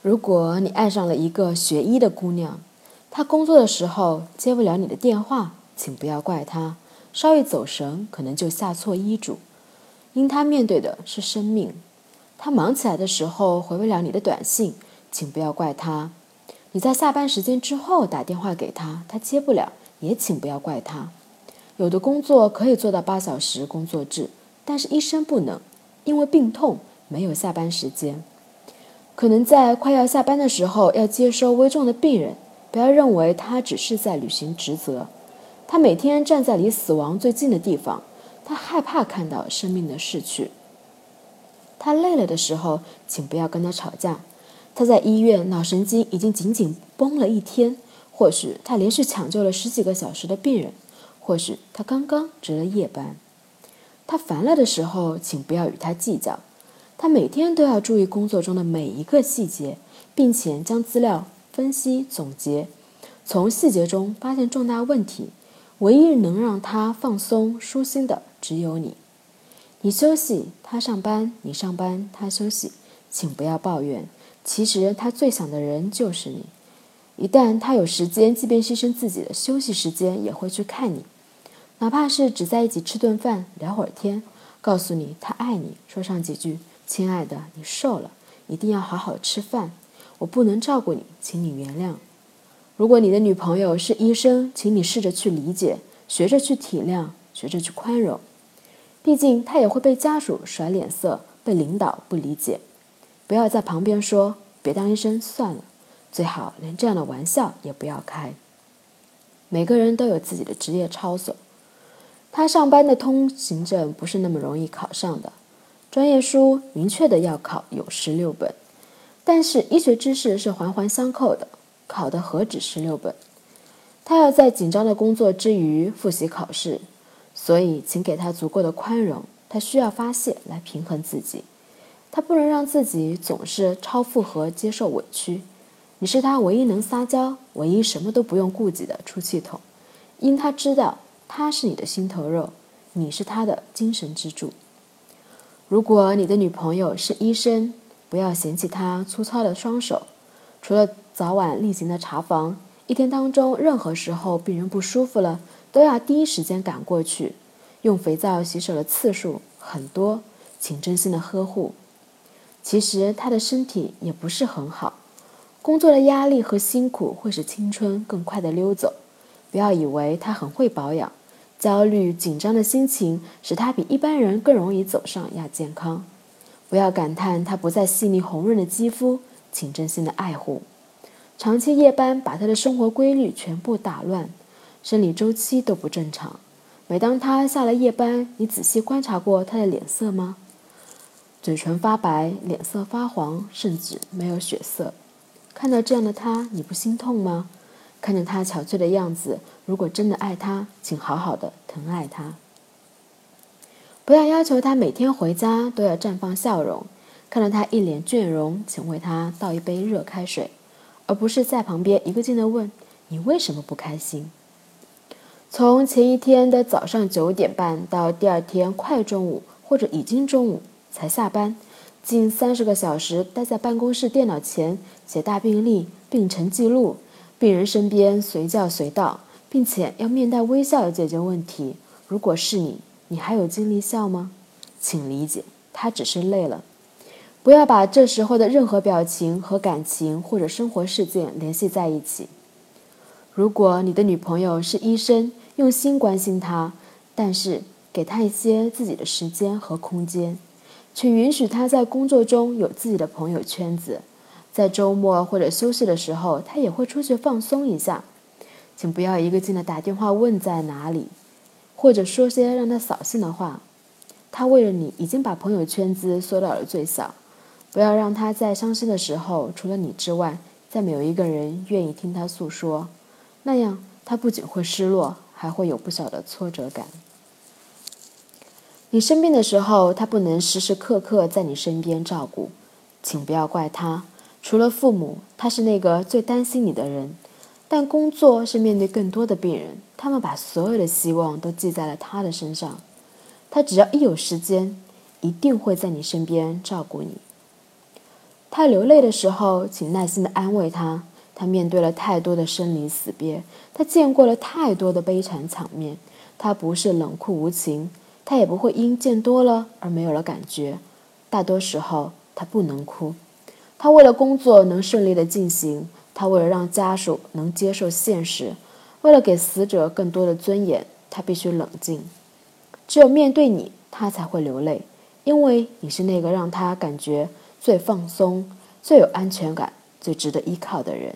如果你爱上了一个学医的姑娘，她工作的时候接不了你的电话，请不要怪她，稍一走神可能就下错医嘱，因她面对的是生命。她忙起来的时候回不了你的短信，请不要怪她。你在下班时间之后打电话给她，她接不了，也请不要怪她。有的工作可以做到八小时工作制，但是医生不能，因为病痛没有下班时间。可能在快要下班的时候要接收危重的病人，不要认为他只是在履行职责。他每天站在离死亡最近的地方，他害怕看到生命的逝去。他累了的时候，请不要跟他吵架。他在医院脑神经已经紧紧绷了一天，或许他连续抢救了十几个小时的病人，或许他刚刚值了夜班。他烦了的时候，请不要与他计较。他每天都要注意工作中的每一个细节，并且将资料分析总结，从细节中发现重大问题。唯一能让他放松舒心的只有你。你休息，他上班；你上班，他休息。请不要抱怨，其实他最想的人就是你。一旦他有时间，即便牺牲自己的休息时间，也会去看你，哪怕是只在一起吃顿饭、聊会儿天，告诉你他爱你，说上几句。亲爱的，你瘦了，一定要好好吃饭。我不能照顾你，请你原谅。如果你的女朋友是医生，请你试着去理解，学着去体谅，学着去宽容。毕竟她也会被家属甩脸色，被领导不理解。不要在旁边说别当医生算了，最好连这样的玩笑也不要开。每个人都有自己的职业操守，他上班的通行证不是那么容易考上的。专业书明确的要考有十六本，但是医学知识是环环相扣的，考的何止十六本？他要在紧张的工作之余复习考试，所以请给他足够的宽容，他需要发泄来平衡自己，他不能让自己总是超负荷接受委屈。你是他唯一能撒娇、唯一什么都不用顾忌的出气筒，因他知道他是你的心头肉，你是他的精神支柱。如果你的女朋友是医生，不要嫌弃她粗糙的双手。除了早晚例行的查房，一天当中任何时候病人不舒服了，都要第一时间赶过去。用肥皂洗手的次数很多，请真心的呵护。其实她的身体也不是很好，工作的压力和辛苦会使青春更快的溜走。不要以为她很会保养。焦虑紧张的心情使他比一般人更容易走上亚健康。不要感叹他不再细腻红润的肌肤，请真心的爱护。长期夜班把他的生活规律全部打乱，生理周期都不正常。每当他下了夜班，你仔细观察过他的脸色吗？嘴唇发白，脸色发黄，甚至没有血色。看到这样的他，你不心痛吗？看着他憔悴的样子，如果真的爱他，请好好的疼爱他。不要要求他每天回家都要绽放笑容，看到他一脸倦容，请为他倒一杯热开水，而不是在旁边一个劲的问你为什么不开心。从前一天的早上九点半到第二天快中午或者已经中午才下班，近三十个小时待在办公室电脑前写大病历、病程记录。病人身边随叫随到，并且要面带微笑的解决问题。如果是你，你还有精力笑吗？请理解，他只是累了。不要把这时候的任何表情和感情或者生活事件联系在一起。如果你的女朋友是医生，用心关心她，但是给她一些自己的时间和空间，请允许她在工作中有自己的朋友圈子。在周末或者休息的时候，他也会出去放松一下。请不要一个劲的打电话问在哪里，或者说些让他扫兴的话。他为了你已经把朋友圈子缩到了最小。不要让他在伤心的时候，除了你之外，再没有一个人愿意听他诉说。那样他不仅会失落，还会有不小的挫折感。你生病的时候，他不能时时刻刻在你身边照顾，请不要怪他。除了父母，他是那个最担心你的人，但工作是面对更多的病人，他们把所有的希望都寄在了他的身上。他只要一有时间，一定会在你身边照顾你。他流泪的时候，请耐心的安慰他。他面对了太多的生离死别，他见过了太多的悲惨场面。他不是冷酷无情，他也不会因见多了而没有了感觉。大多时候，他不能哭。他为了工作能顺利的进行，他为了让家属能接受现实，为了给死者更多的尊严，他必须冷静。只有面对你，他才会流泪，因为你是那个让他感觉最放松、最有安全感、最值得依靠的人。